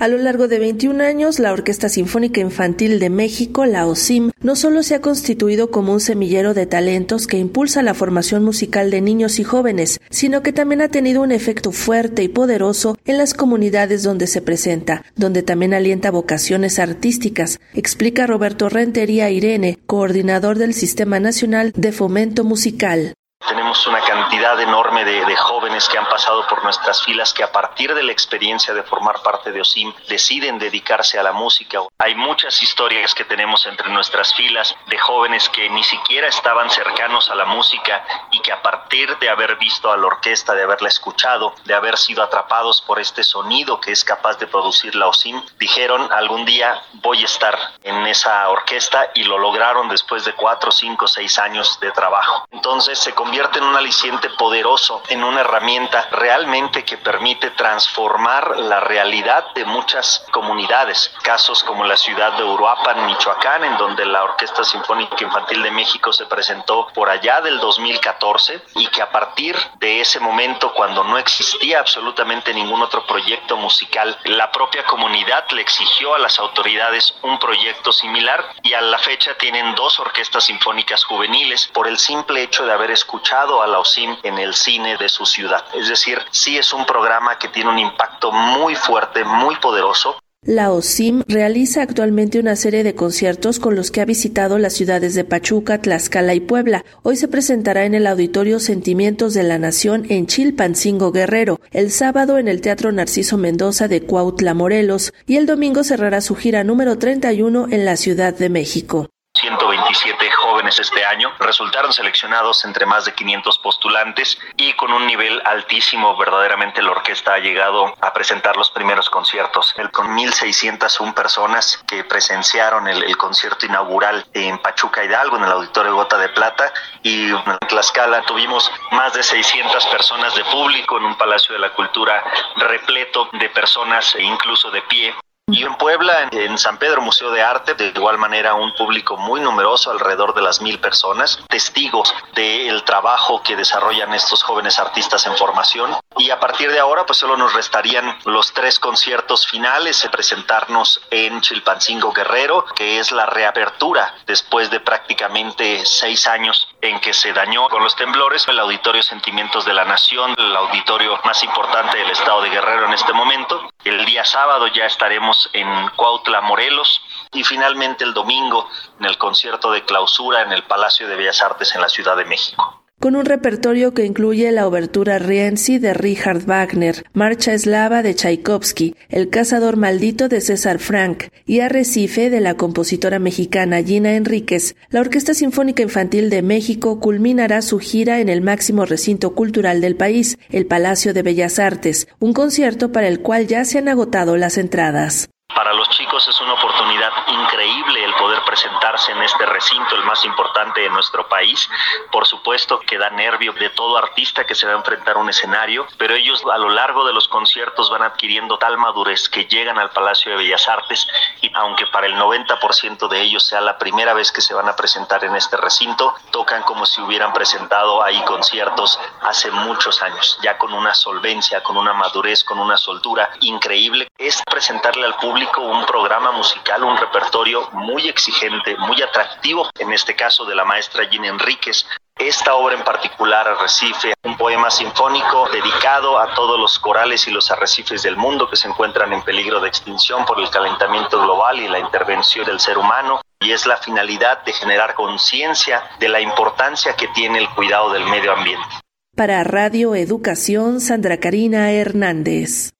A lo largo de 21 años, la Orquesta Sinfónica Infantil de México, la OSIM, no solo se ha constituido como un semillero de talentos que impulsa la formación musical de niños y jóvenes, sino que también ha tenido un efecto fuerte y poderoso en las comunidades donde se presenta, donde también alienta vocaciones artísticas, explica Roberto Rentería Irene, coordinador del Sistema Nacional de Fomento Musical. Tenemos una cantidad enorme de, de, jóvenes que han pasado por nuestras filas que a partir de la experiencia de formar parte de OSIM deciden dedicarse a la música. Hay muchas historias que tenemos entre nuestras filas de jóvenes que ni siquiera estaban cercanos a la música y que a partir de haber visto a la orquesta, de haberla escuchado, de haber sido atrapados por este sonido que es capaz de producir la OSIM, dijeron algún día voy a estar en esa orquesta y lo lograron después de cuatro, cinco, seis años de trabajo. Entonces se convierte en un aliciente poderoso, en una herramienta realmente que permite transformar la realidad de muchas comunidades. Casos como la ciudad de Uruapan, Michoacán, en donde la Orquesta Sinfónica Infantil de México se presentó por allá del 2014 y que a partir de ese momento, cuando no existía absolutamente ningún otro proyecto musical, la propia comunidad le exigió a las autoridades un proyecto similar y a la fecha tienen dos orquestas sinfónicas juveniles por el simple hecho de haber escuchado escuchado a la OSIM en el cine de su ciudad. Es decir, sí es un programa que tiene un impacto muy fuerte, muy poderoso. La OSIM realiza actualmente una serie de conciertos con los que ha visitado las ciudades de Pachuca, Tlaxcala y Puebla. Hoy se presentará en el Auditorio Sentimientos de la Nación en Chilpancingo Guerrero, el sábado en el Teatro Narciso Mendoza de Cuautla, Morelos, y el domingo cerrará su gira número 31 en la Ciudad de México. 127 jóvenes este año. Resultaron seleccionados entre más de 500 postulantes y con un nivel altísimo. Verdaderamente la orquesta ha llegado a presentar los primeros conciertos. Con 1.601 personas que presenciaron el, el, concierto inaugural en Pachuca Hidalgo en el Auditorio Gota de Plata y en Tlaxcala tuvimos más de 600 personas de público en un Palacio de la Cultura repleto de personas e incluso de pie y en Puebla, en San Pedro Museo de Arte, de igual manera un público muy numeroso, alrededor de las mil personas, testigos del trabajo que desarrollan estos jóvenes artistas en formación. Y a partir de ahora, pues solo nos restarían los tres conciertos finales, presentarnos en Chilpancingo Guerrero, que es la reapertura después de prácticamente seis años en que se dañó con los temblores el Auditorio Sentimientos de la Nación, el auditorio más importante del estado de Guerrero en este momento. El día sábado ya estaremos en Cuautla, Morelos, y finalmente el domingo en el concierto de clausura en el Palacio de Bellas Artes en la Ciudad de México con un repertorio que incluye la obertura Rienzi de Richard Wagner, Marcha Eslava de Tchaikovsky, El cazador maldito de César Frank y Arrecife de la compositora mexicana Gina Enríquez. La Orquesta Sinfónica Infantil de México culminará su gira en el máximo recinto cultural del país, el Palacio de Bellas Artes, un concierto para el cual ya se han agotado las entradas. Para los chicos es una oportunidad increíble el poder presentarse en este recinto, el más importante de nuestro país. Por supuesto que da nervio de todo artista que se va a enfrentar a un escenario, pero ellos a lo largo de los conciertos van adquiriendo tal madurez que llegan al Palacio de Bellas Artes y aunque para el 90% de ellos sea la primera vez que se van a presentar en este recinto, tocan como si hubieran presentado ahí conciertos hace muchos años, ya con una solvencia, con una madurez, con una soltura increíble. Es presentarle al público un programa musical, un repertorio muy exigente, muy atractivo, en este caso de la maestra Gina Enríquez. Esta obra en particular, Arrecife, un poema sinfónico dedicado a todos los corales y los arrecifes del mundo que se encuentran en peligro de extinción por el calentamiento global y la intervención del ser humano. Y es la finalidad de generar conciencia de la importancia que tiene el cuidado del medio ambiente. Para Radio Educación, Sandra Karina Hernández.